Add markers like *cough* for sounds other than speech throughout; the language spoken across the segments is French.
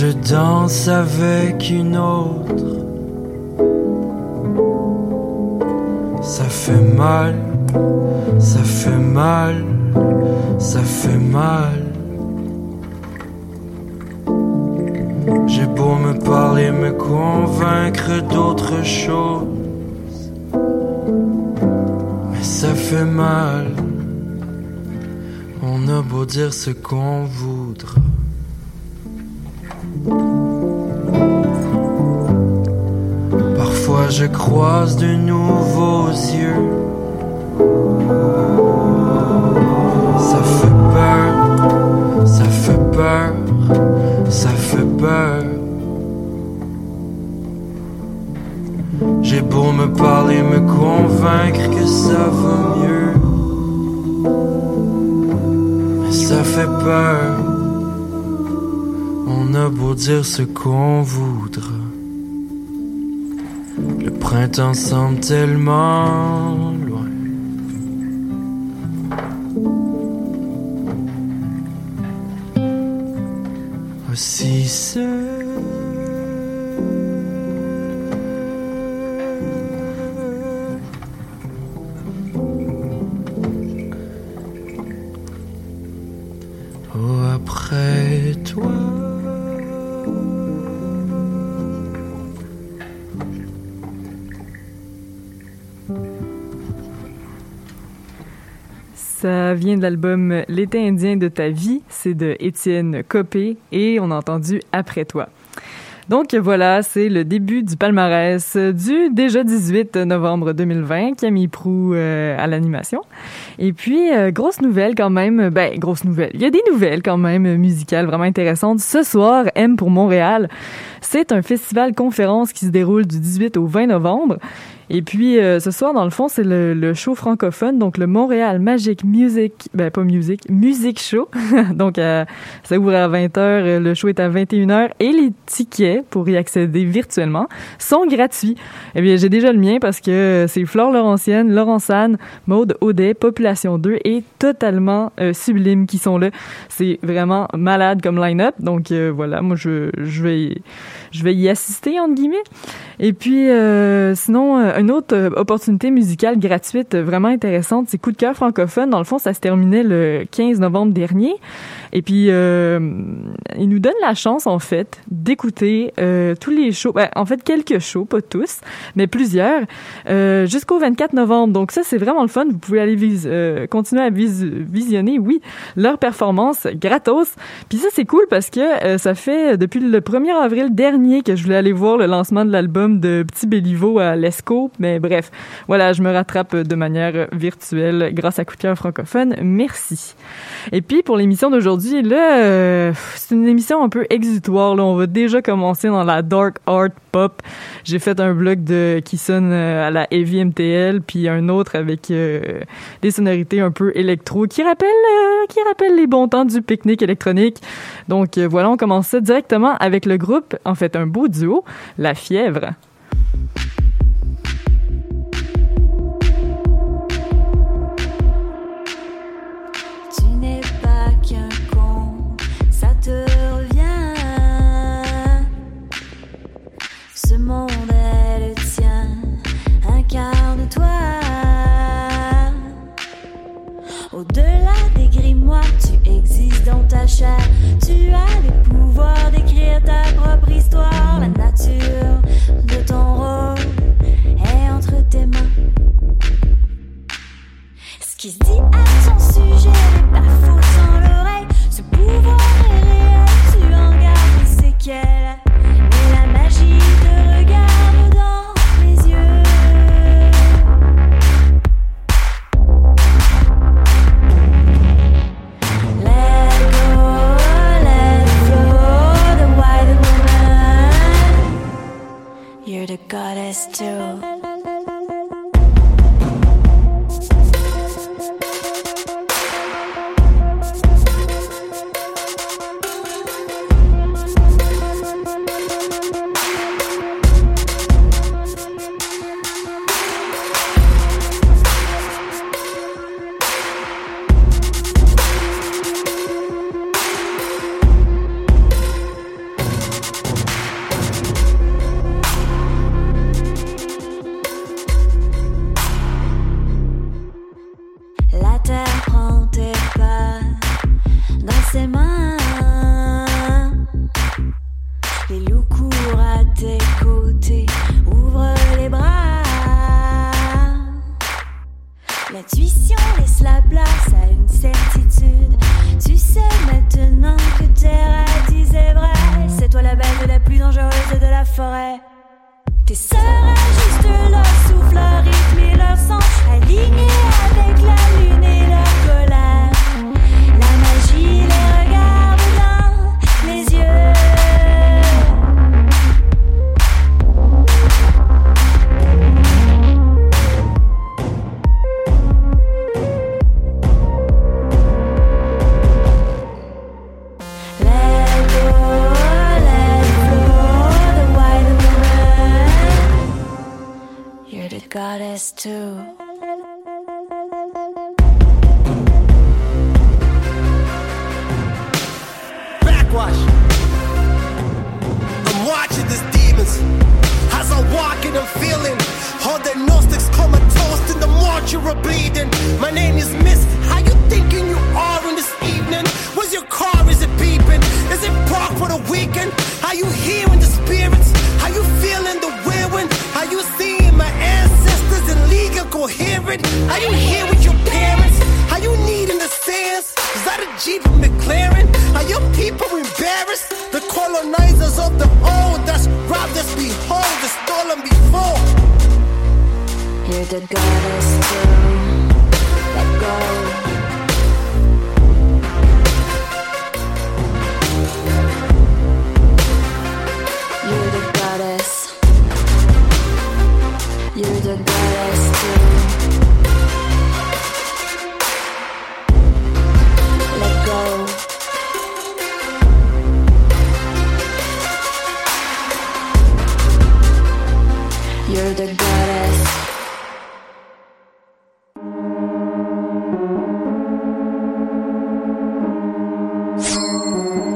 je danse avec une autre. Ça fait mal, ça fait mal, ça fait mal. J'ai beau me parler, me convaincre d'autres choses, mais ça fait mal. On a beau dire ce qu'on voudra. Je croise de nouveaux yeux. Ça fait peur, ça fait peur, ça fait peur. J'ai beau me parler, me convaincre que ça va mieux. Mais ça fait peur. On a beau dire ce qu'on voudra. Printemps semble tellement vient de l'album L'été indien de ta vie, c'est de Étienne Copé et on a entendu Après toi. Donc voilà, c'est le début du palmarès du déjà 18 novembre 2020, Camille Prou euh, à l'animation. Et puis, euh, grosse nouvelle quand même, ben, grosse nouvelle. Il y a des nouvelles quand même musicales vraiment intéressantes. Ce soir, M pour Montréal, c'est un festival conférence qui se déroule du 18 au 20 novembre. Et puis, euh, ce soir, dans le fond, c'est le, le, show francophone, donc le Montréal Magic Music, ben pas Music, Music Show. *laughs* donc, euh, ça ouvre à 20h, le show est à 21h et les tickets pour y accéder virtuellement sont gratuits. Eh bien, j'ai déjà le mien parce que c'est Flore Laurentienne, Laurence Anne, Maude Audet, Population 2 et totalement euh, Sublime qui sont là. C'est vraiment malade comme line-up. Donc, euh, voilà, moi, je, je vais je vais y assister, entre guillemets. Et puis, euh, sinon, une autre opportunité musicale gratuite vraiment intéressante, c'est Coup de cœur francophone. Dans le fond, ça se terminait le 15 novembre dernier. Et puis, euh, il nous donne la chance, en fait, d'écouter euh, tous les shows. Ben, en fait, quelques shows, pas tous, mais plusieurs, euh, jusqu'au 24 novembre. Donc ça, c'est vraiment le fun. Vous pouvez aller vis euh, continuer à vis visionner, oui, leur performance gratos. Puis ça, c'est cool parce que euh, ça fait depuis le 1er avril dernier que je voulais aller voir le lancement de l'album album de Petit Béliveau à l'ESCO. Mais bref, voilà, je me rattrape de manière virtuelle grâce à Coup francophone. Merci. Et puis, pour l'émission d'aujourd'hui, là, euh, c'est une émission un peu exutoire. Là. On va déjà commencer dans la dark art pop. J'ai fait un blog de qui sonne euh, à la heavy MTL, puis un autre avec euh, des sonorités un peu électro qui rappellent, qui rappellent les bons temps du pique-nique électronique. Donc voilà, on commence directement avec le groupe, en fait un beau duo, La Fièvre. Tes sœurs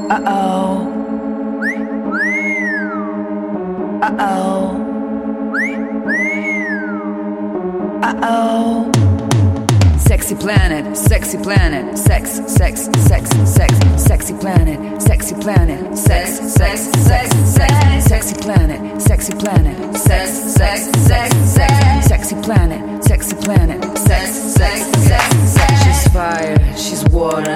Uh oh. Uh oh. Uh oh. Sexy planet, sexy planet, sex, sex, sex, sex, sexy planet, sexy planet, sex, sex, sex, sex, sexy planet, sexy planet, sex, sex, sex, sex, sexy planet, sexy planet, sex, sex, sex, sex. She's fire, she's water,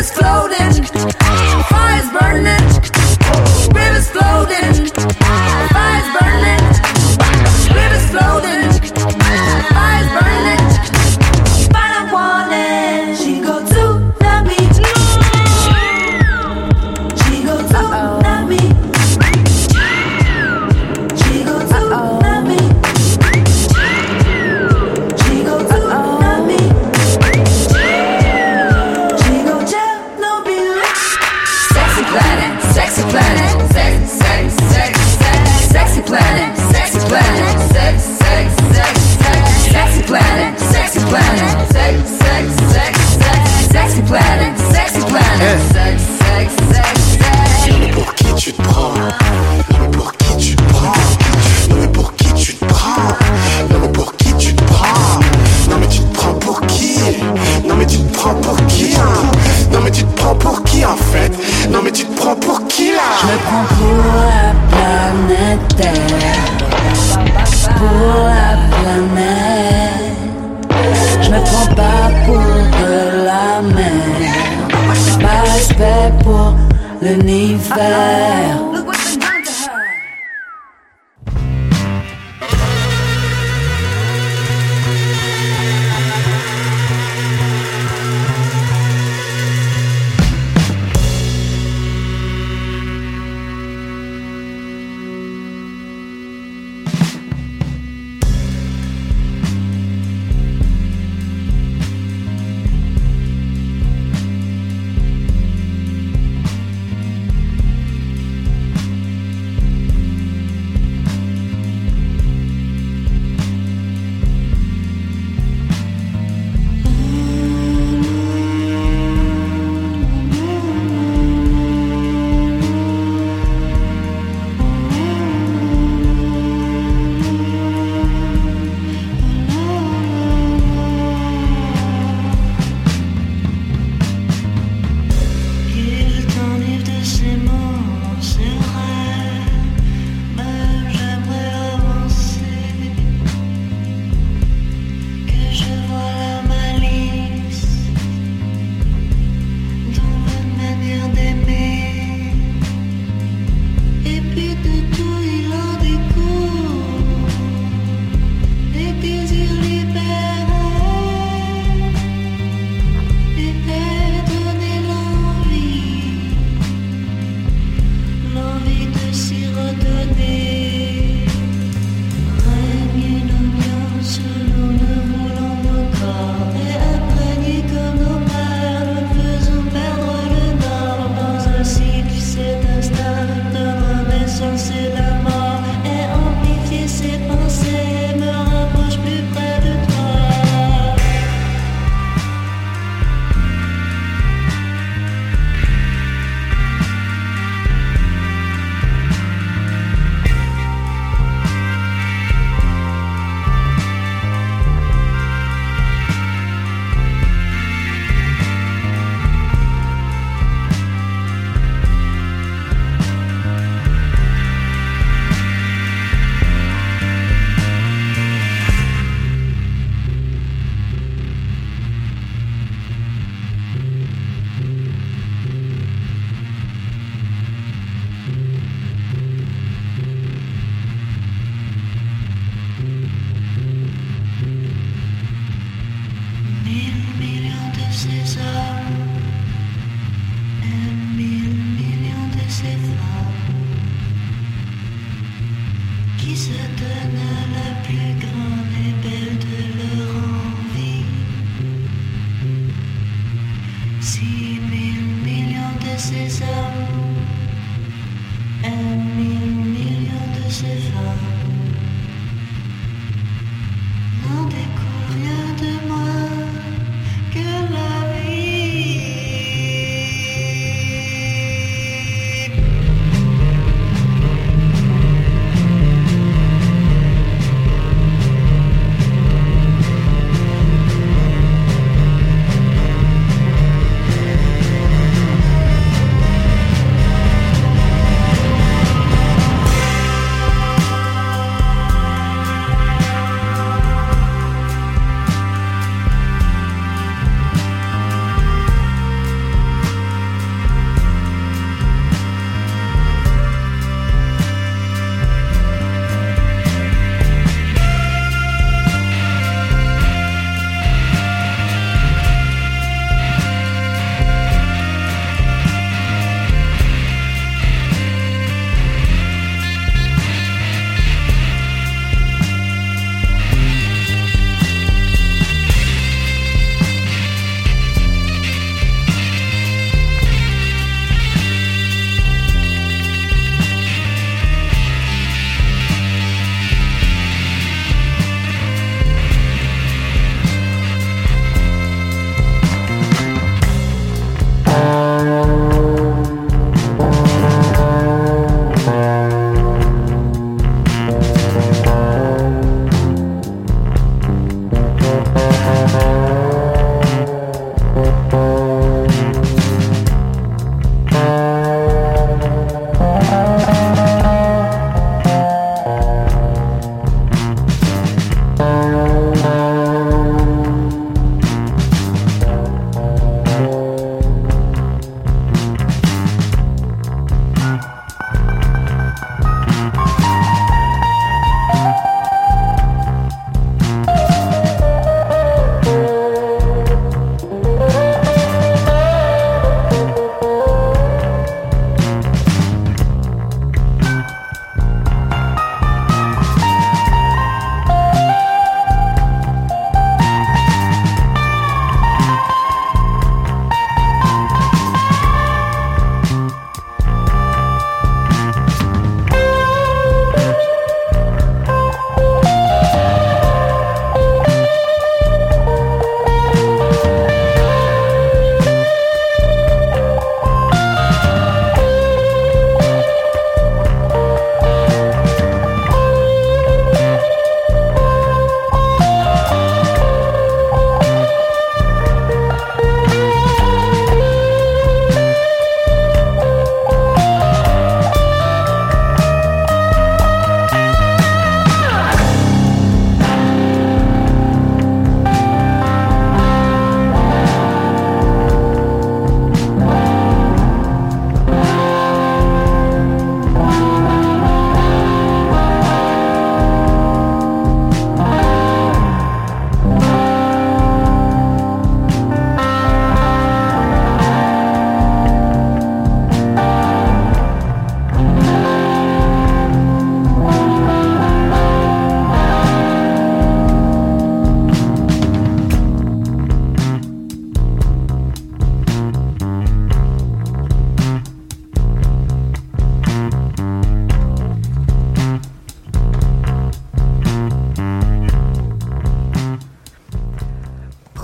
is floating.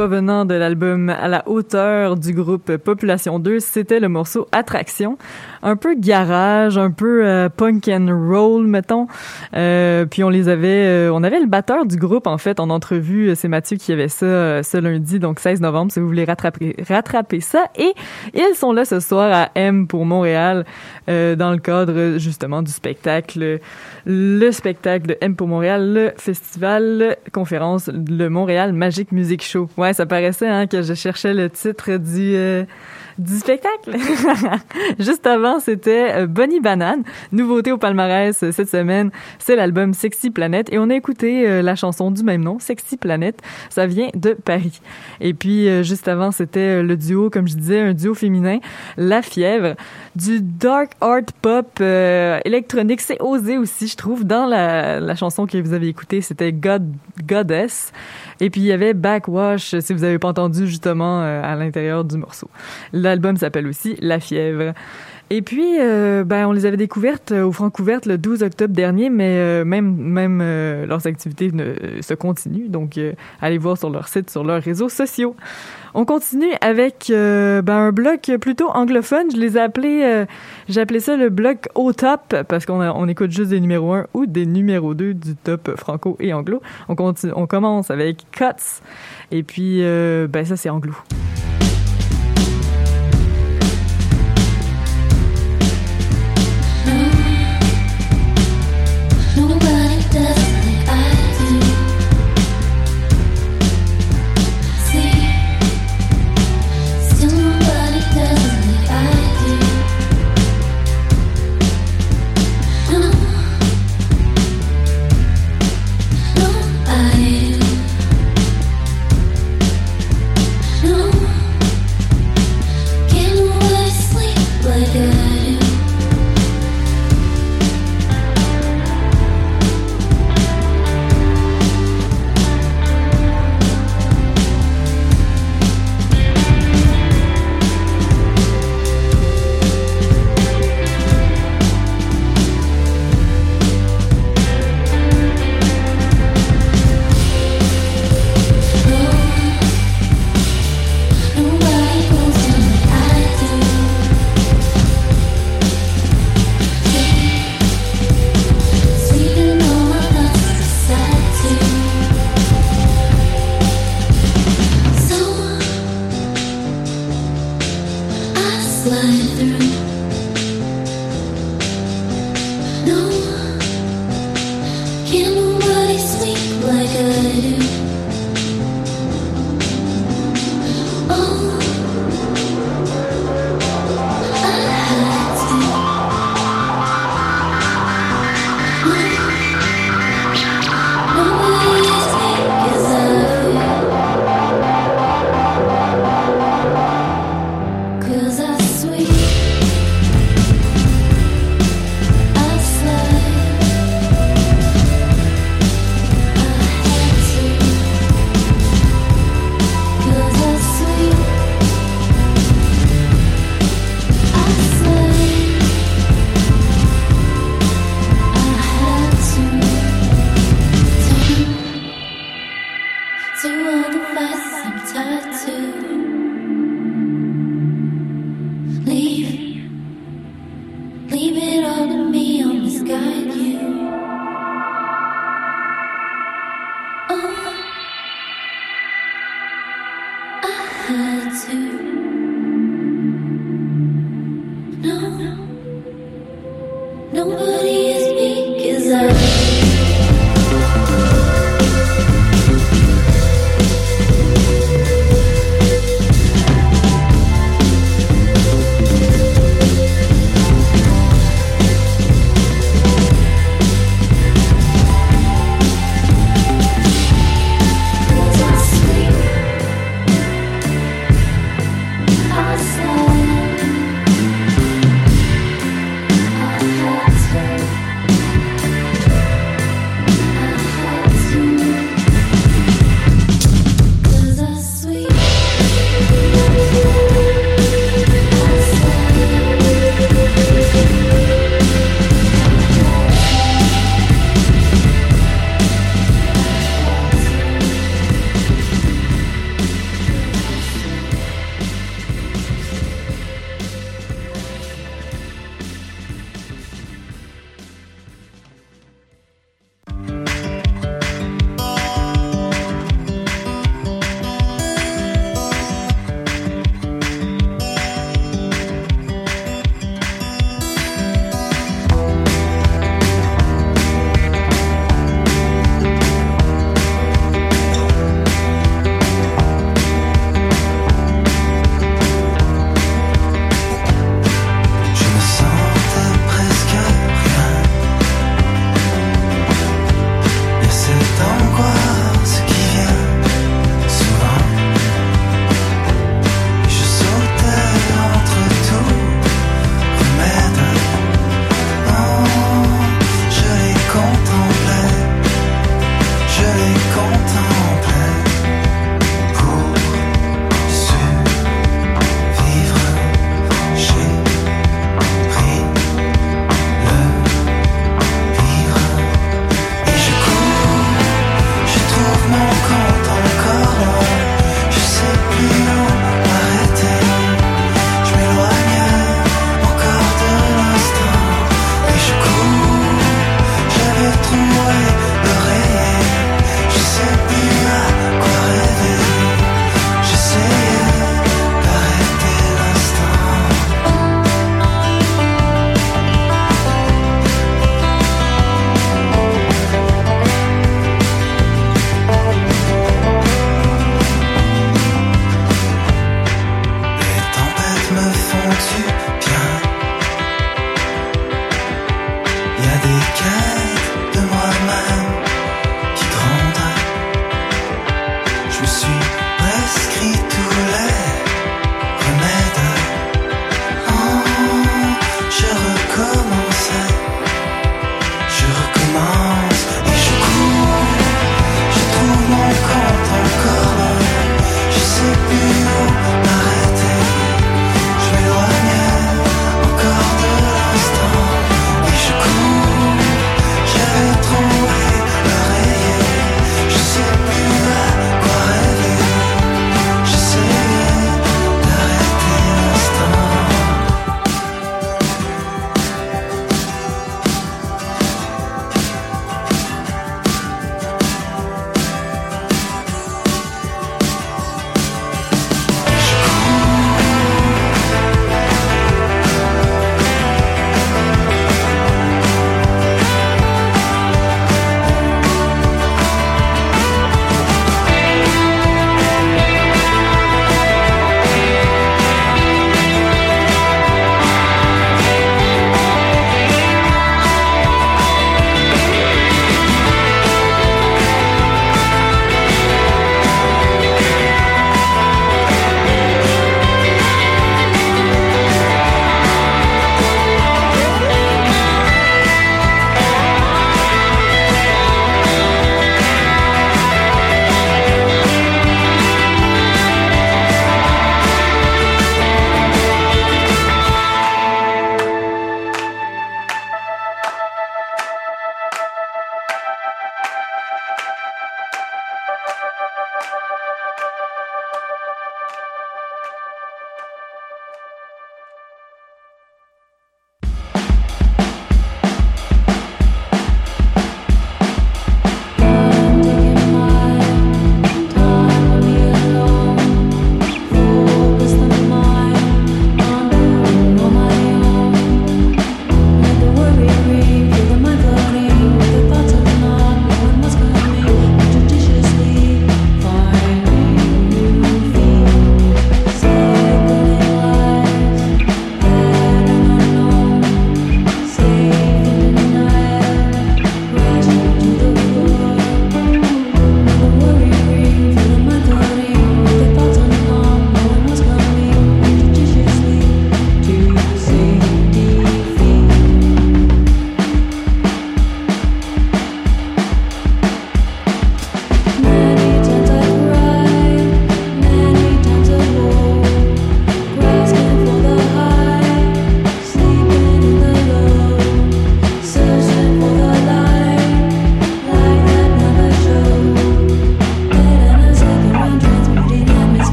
Provenant de l'album À la hauteur du groupe Population 2, c'était le morceau Attraction. Un peu garage, un peu euh, punk and roll, mettons. Euh, puis on les avait, euh, on avait le batteur du groupe en fait en entrevue. C'est Mathieu qui avait ça ce lundi, donc 16 novembre, si vous voulez rattraper, rattraper ça. Et ils sont là ce soir à M pour Montréal dans le cadre justement du spectacle, le spectacle de M pour Montréal, le festival conférence, le Montréal Magic Music Show. Ouais, ça paraissait hein, que je cherchais le titre du du spectacle. *laughs* Juste avant, c'était euh, Bonnie Banane, nouveauté au palmarès euh, cette semaine. C'est l'album Sexy Planet et on a écouté euh, la chanson du même nom, Sexy Planet. Ça vient de Paris. Et puis juste avant, c'était le duo, comme je disais, un duo féminin, La Fièvre, du dark art pop électronique. C'est osé aussi, je trouve. Dans la, chanson que vous avez écoutée, c'était God Goddess. Et puis il y avait Backwash, si vous avez pas entendu justement à l'intérieur du morceau. L'album s'appelle aussi La fièvre. Et puis, euh, ben, on les avait découvertes au Francouverte le 12 octobre dernier, mais euh, même même euh, leurs activités se continuent. Donc, allez voir sur leur site, sur leurs réseaux sociaux. On continue avec ben, un bloc plutôt anglophone. Je les ai appelés, j'ai appelé ça le bloc au top parce qu'on on écoute juste des numéros 1 ou des numéros 2 du top franco et anglo. On, continue, on commence avec Cuts. Et puis, ben, ça, c'est anglo.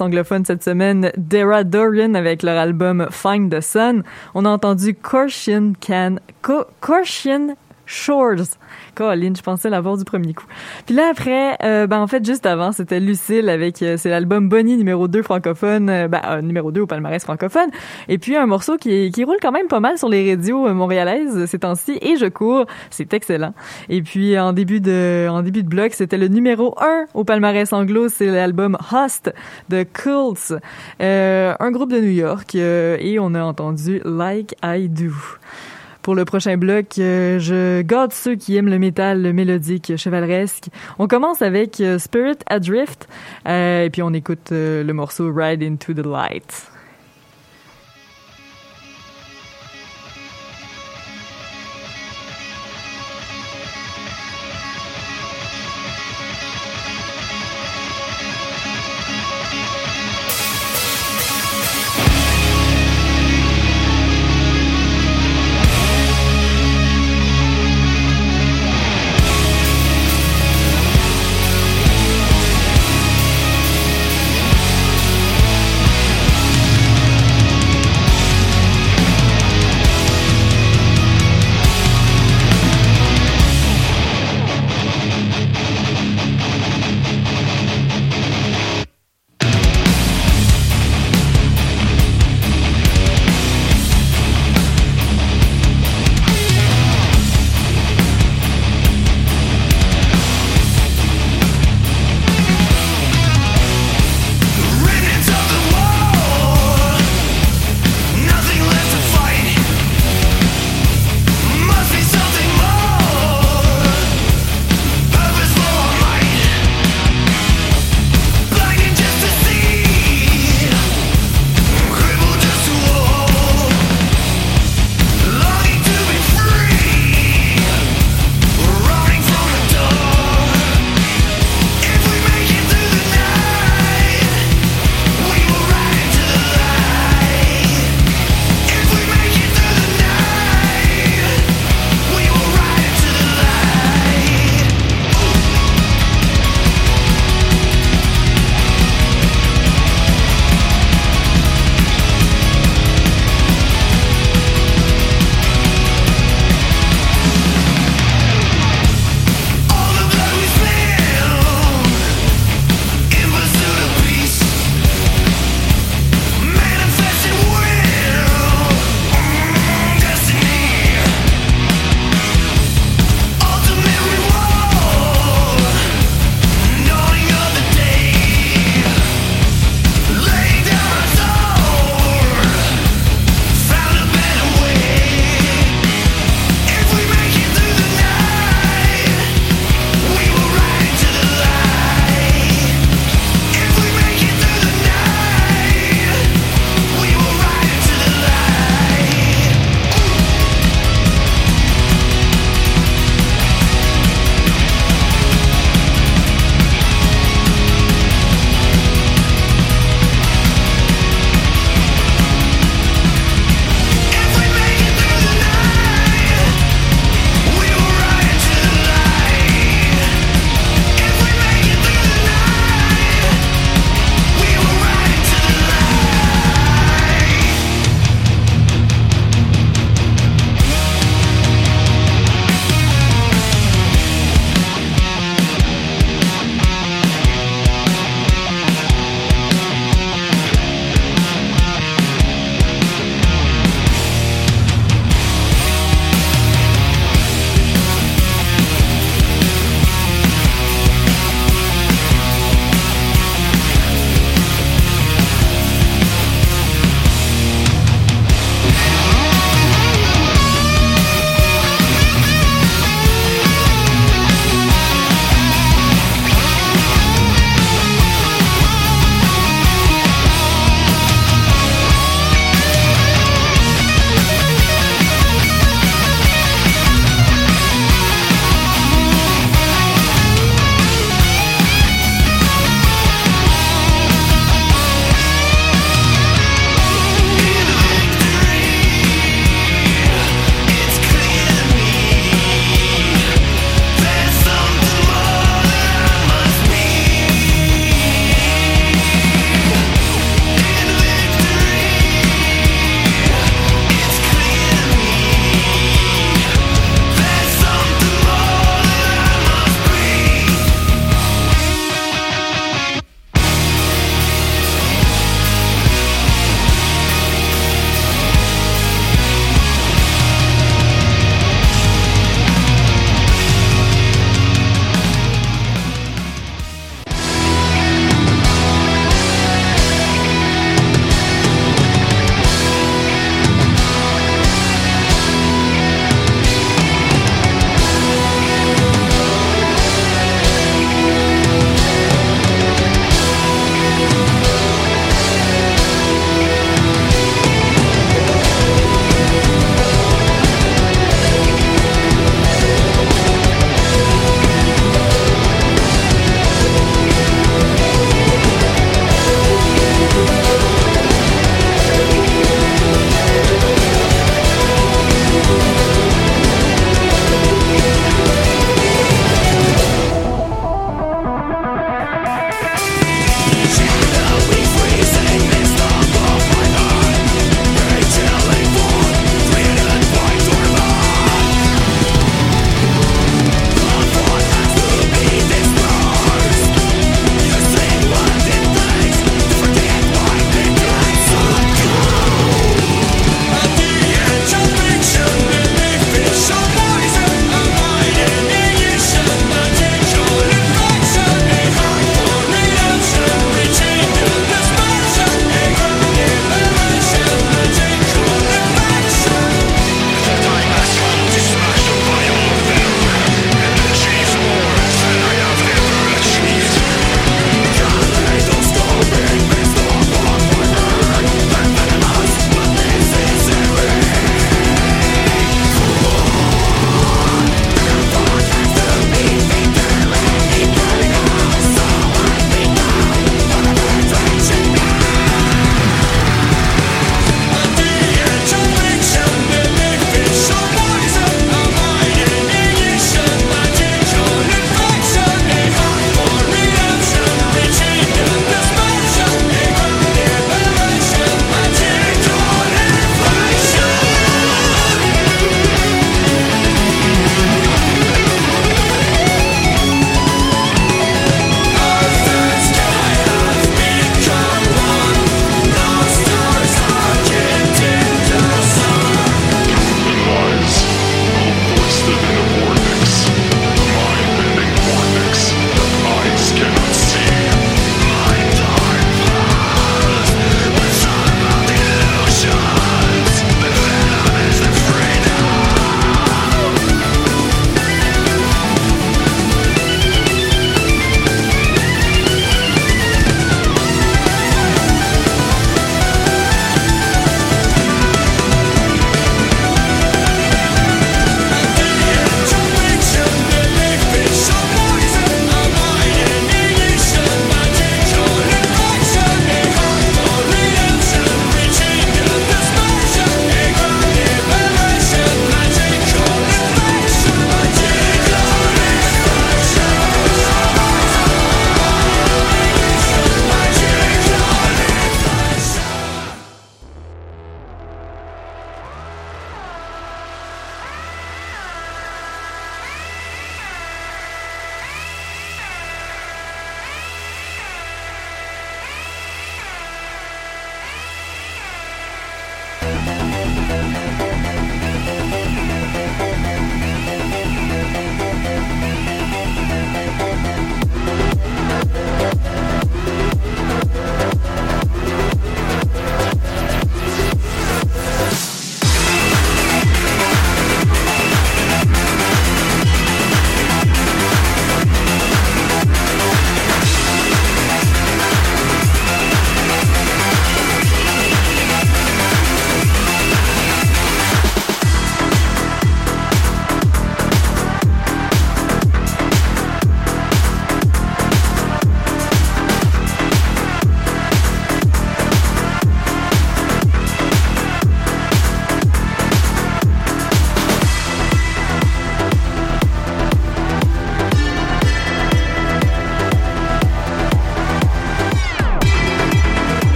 Anglophone cette semaine, Dara Dorian avec leur album Find the Sun. On a entendu Corsian Can, Co Corsian Shores Colin, je pensais l'avoir du premier coup. Puis là après, euh, ben en fait juste avant, c'était Lucille avec euh, c'est l'album Bonnie numéro 2 francophone, euh, ben euh, numéro 2 au palmarès francophone. Et puis un morceau qui qui roule quand même pas mal sur les radios montréalaises ces temps-ci et je cours, c'est excellent. Et puis en début de en début de bloc, c'était le numéro 1 au palmarès anglo, c'est l'album Host de Cults, un groupe de New York et on a entendu Like I Do. Pour le prochain bloc, euh, je garde ceux qui aiment le métal mélodique chevaleresque. On commence avec euh, Spirit Adrift euh, et puis on écoute euh, le morceau Ride into the Light.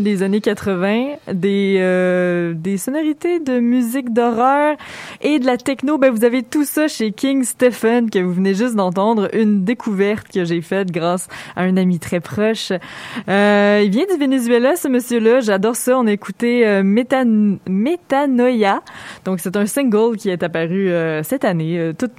Des années 80, des, euh, des sonorités de musique d'horreur et de la techno. Ben, vous avez tout ça chez King Stephen que vous venez juste d'entendre. Une découverte que j'ai faite grâce à un ami très proche. Euh, il vient du Venezuela, ce monsieur-là. J'adore ça. On a écouté euh. Donc, c'est un single qui est apparu euh, cette année. toute,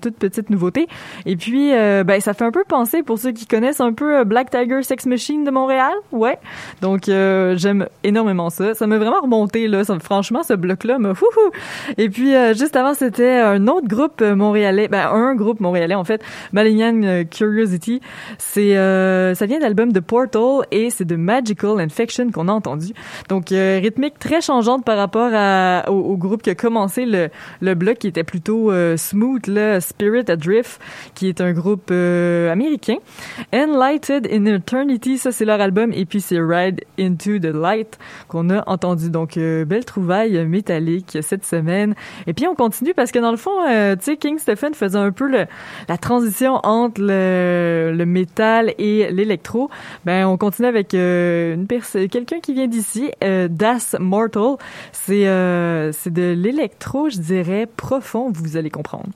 toute petite nouveauté. Et puis, ben, ça fait un peu penser, pour ceux qui connaissent un peu Black Tiger Sex Machine de Montréal. Ouais. Donc, euh, j'aime énormément ça. Ça m'a vraiment remonté, là. Franchement, ce bloc-là m'a fouhou. Et puis, euh, juste avant, c'était un autre groupe montréalais. Ben, un groupe montréalais, en fait. Malignan euh, Curiosity. C'est, euh, ça vient de Portal et c'est de Magical Infection qu'on a entendu. Donc, euh, rythmique très changeante par rapport au, groupe qui a commencé le, le bloc qui était plutôt smooth, là, Spirit Adrift, qui est un groupe américain. Enlighted in Eternity, ça c'est leur album, et puis c'est Ride into the Light qu'on a entendu. Donc, euh, belle trouvaille métallique cette semaine. Et puis on continue parce que dans le fond, euh, tu sais, King Stephen faisait un peu le, la transition entre le, le métal et l'électro. Ben, on continue avec euh, une personne, quelqu'un qui vient d'ici, Das Mortal. C'est c'est de l'électro, je dirais profond. Vous allez comprendre.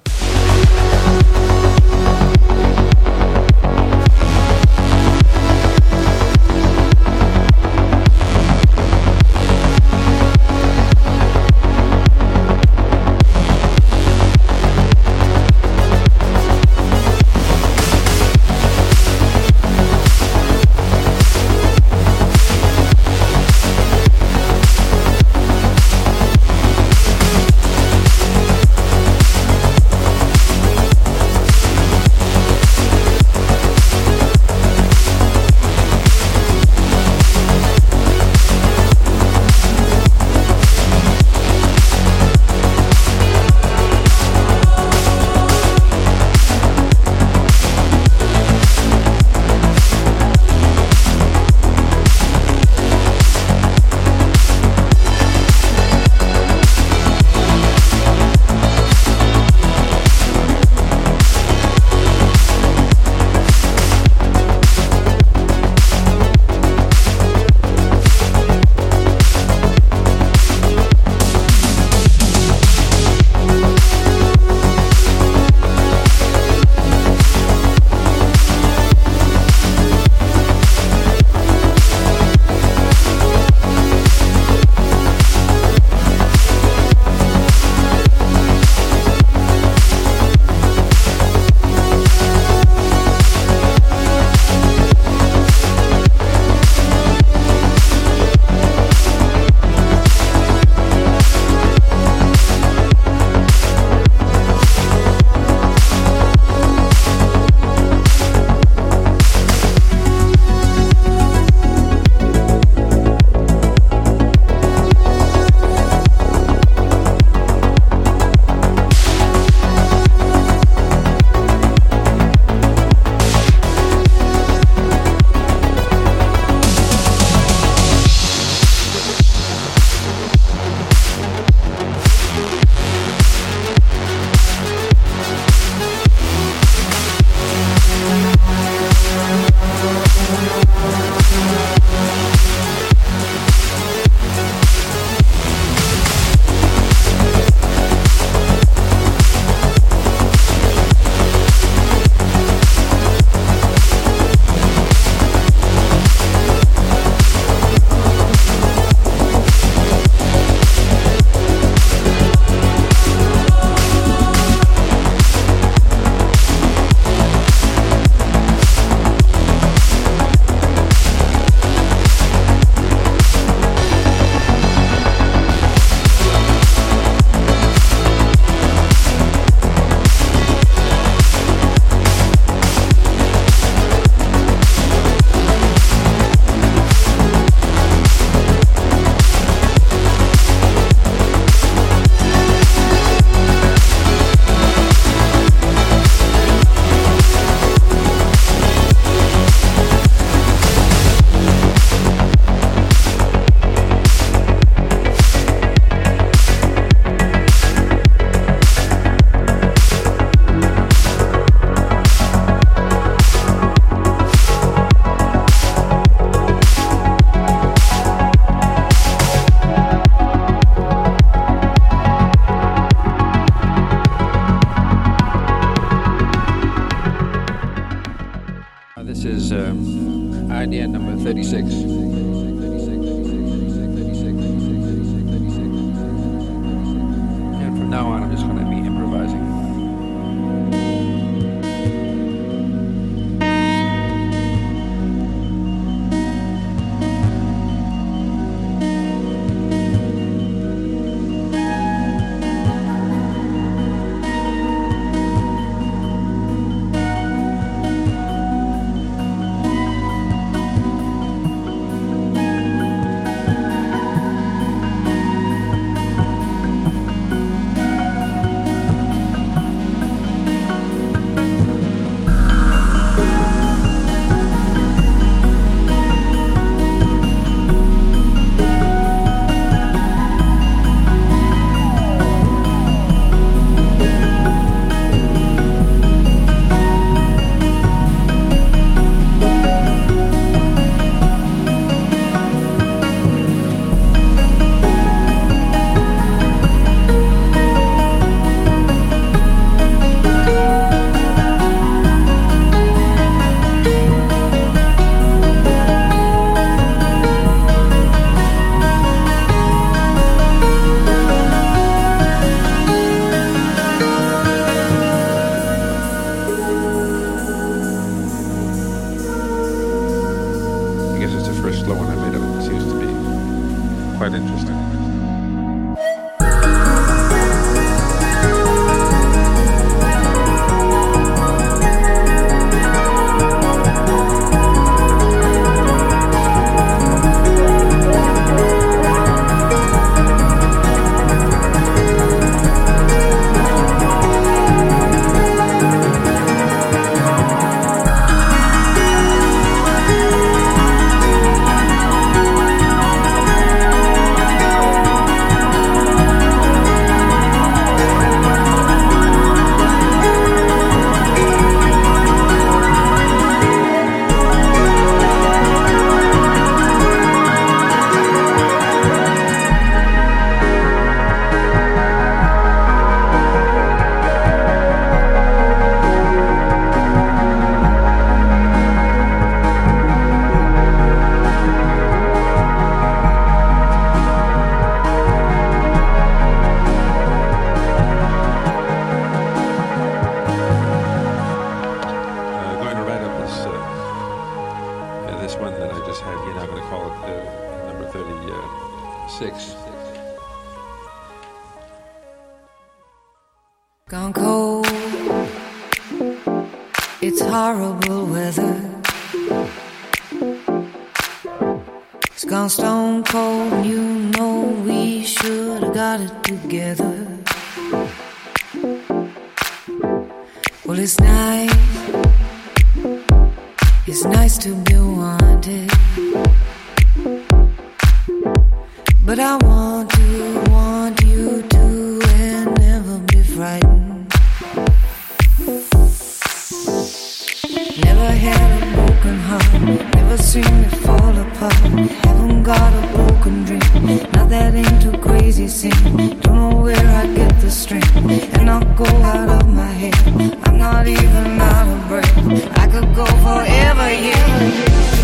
dream. Now that ain't too crazy, see. Don't know where I get the strength, and I'll go out of my head. I'm not even out of breath. I could go forever, yeah.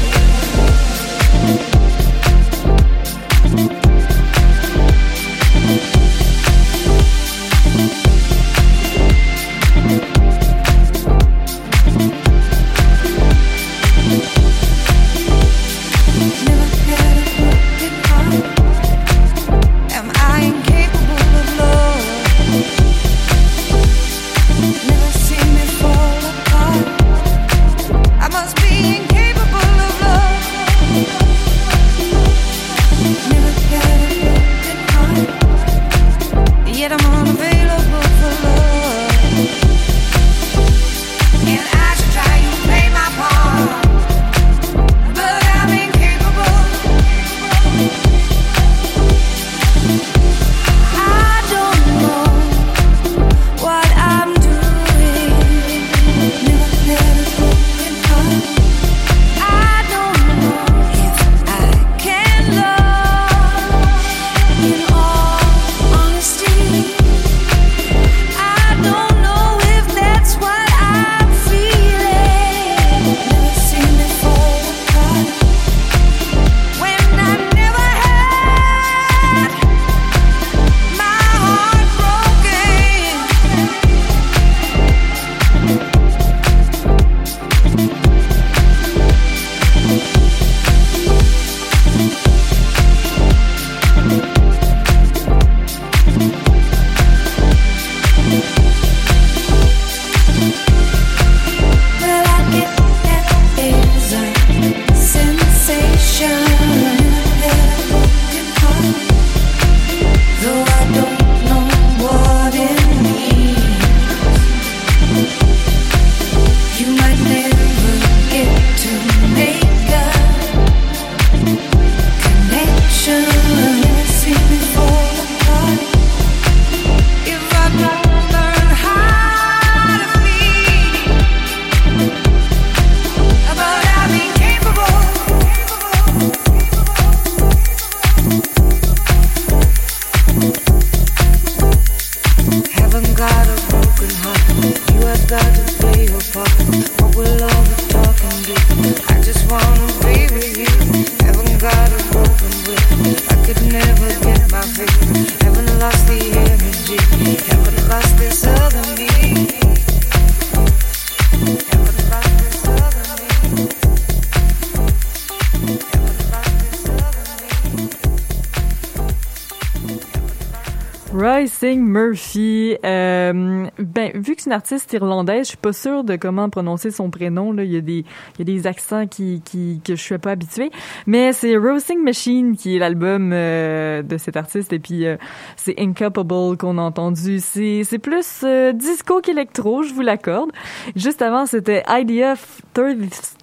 Murphy. Ben, vu que c'est une artiste irlandaise, je suis pas sûre de comment prononcer son prénom. Là. Il, y a des, il y a des accents qui, qui, que je suis pas habituée. Mais c'est Roasting Machine qui est l'album euh, de cet artiste. Et puis, euh, c'est Incapable qu'on a entendu. C'est, c'est plus euh, disco qu'électro, je vous l'accorde. Juste avant, c'était Idea 30,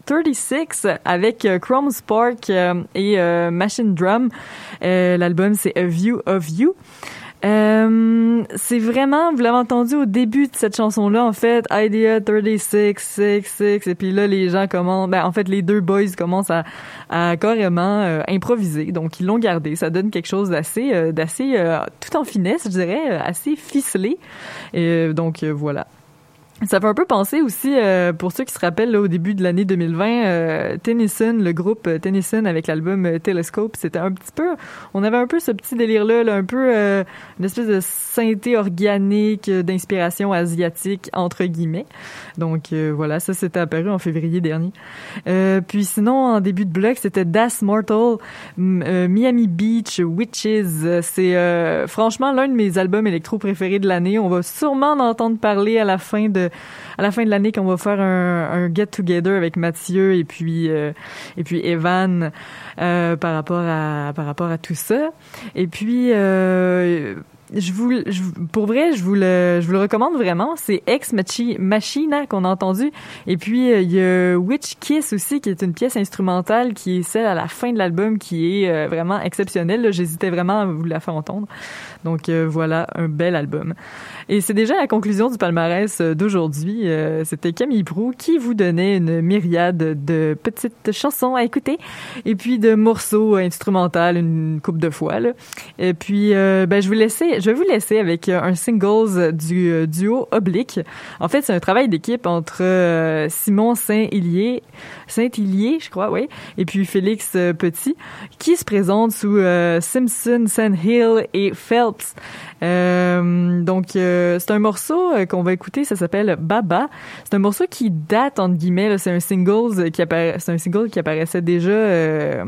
36 avec Chrome Spark et Machine Drum. L'album, c'est A View of You. Euh, c'est vraiment, vous l'avez entendu au début de cette chanson-là, en fait, Idea 36, 6, 6, et puis là, les gens commencent, ben, en fait, les deux boys commencent à, à carrément euh, improviser, donc ils l'ont gardé. Ça donne quelque chose d'assez, euh, d'assez, euh, tout en finesse, je dirais, assez ficelé. Et donc, voilà. Ça fait un peu penser aussi, euh, pour ceux qui se rappellent, là, au début de l'année 2020, euh, Tennyson, le groupe Tennyson avec l'album euh, Telescope, c'était un petit peu, on avait un peu ce petit délire-là, là, un peu euh, une espèce de synthé organique euh, d'inspiration asiatique, entre guillemets. Donc euh, voilà, ça c'était apparu en février dernier. Puis sinon, en début de bloc, c'était Das Mortal, Miami Beach, Witches. C'est franchement l'un de mes albums électro préférés de l'année. On va sûrement en entendre parler à la fin de à la fin de l'année quand on va faire un, un get together avec Mathieu et puis euh, et puis Evan euh, par rapport à par rapport à tout ça. Et puis euh, je vous, pour vrai, je vous le, je vous le recommande vraiment. C'est Ex Machi, Machina qu'on a entendu. Et puis, euh, il y a Witch Kiss aussi, qui est une pièce instrumentale qui est celle à la fin de l'album qui est euh, vraiment exceptionnelle. J'hésitais vraiment à vous la faire entendre. Donc, euh, voilà, un bel album. Et c'est déjà la conclusion du palmarès d'aujourd'hui. C'était Camille Prou qui vous donnait une myriade de petites chansons à écouter et puis de morceaux instrumentaux une coupe de fois. Et puis, ben, je, vous laisser, je vais vous laisser avec euh, un singles du euh, duo Oblique. En fait, c'est un travail d'équipe entre euh, Simon Saint-Hélier, Saint-Hélier, je crois, oui, et puis Félix euh, Petit, qui se présente sous euh, Simpson, Sandhill et Phelps. Euh, donc, euh, c'est un morceau euh, qu'on va écouter, ça s'appelle Baba. C'est un morceau qui date, entre guillemets, c'est un single qui apparaît, c'est un single qui apparaissait déjà euh,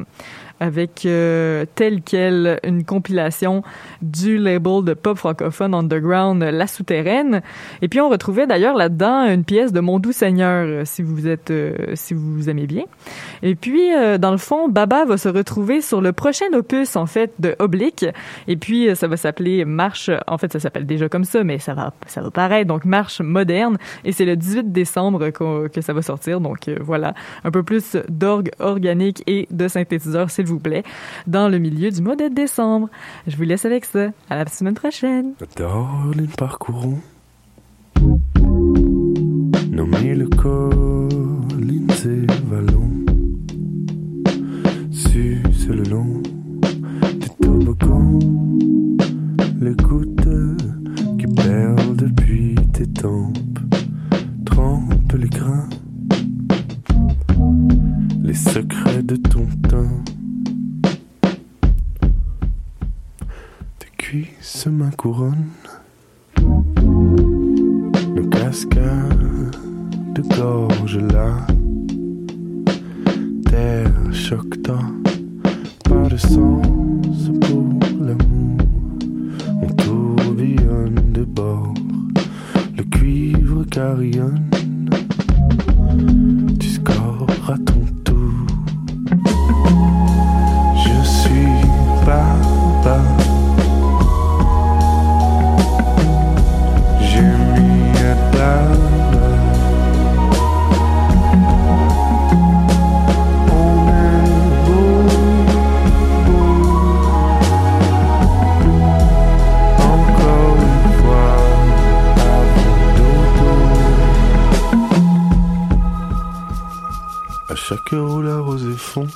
avec euh, tel quel une compilation du label de pop francophone underground La Souterraine. Et puis on retrouvait d'ailleurs là-dedans une pièce de Mon doux Seigneur, si vous êtes, euh, si vous aimez bien. Et puis euh, dans le fond, Baba va se retrouver sur le prochain opus en fait de Oblique. Et puis ça va s'appeler Marche. En fait, ça s'appelle déjà comme ça, mais ça va, ça va paraître donc Marche moderne. Et c'est le 18 décembre que ça va sortir. Donc voilà, un peu plus d'orgue organique et de synthétiseur, s'il vous plaît, dans le milieu du mois de décembre. Je vous laisse avec ça. À la semaine prochaine. Darling, parcourons nos mille collines et vallons. Suce le long des toboggans, les gouttes qui perlent depuis tes tempes. Trempe les grains, les secrets de ton teint. Ma couronne. Nos cascades de gorge là. Terre choque-toi Pas de sens pour l'amour. On tourbillonne de bord. Le cuivre carillonne. Tu scores à ton tour. Je suis papa chaque heure où la rosée fond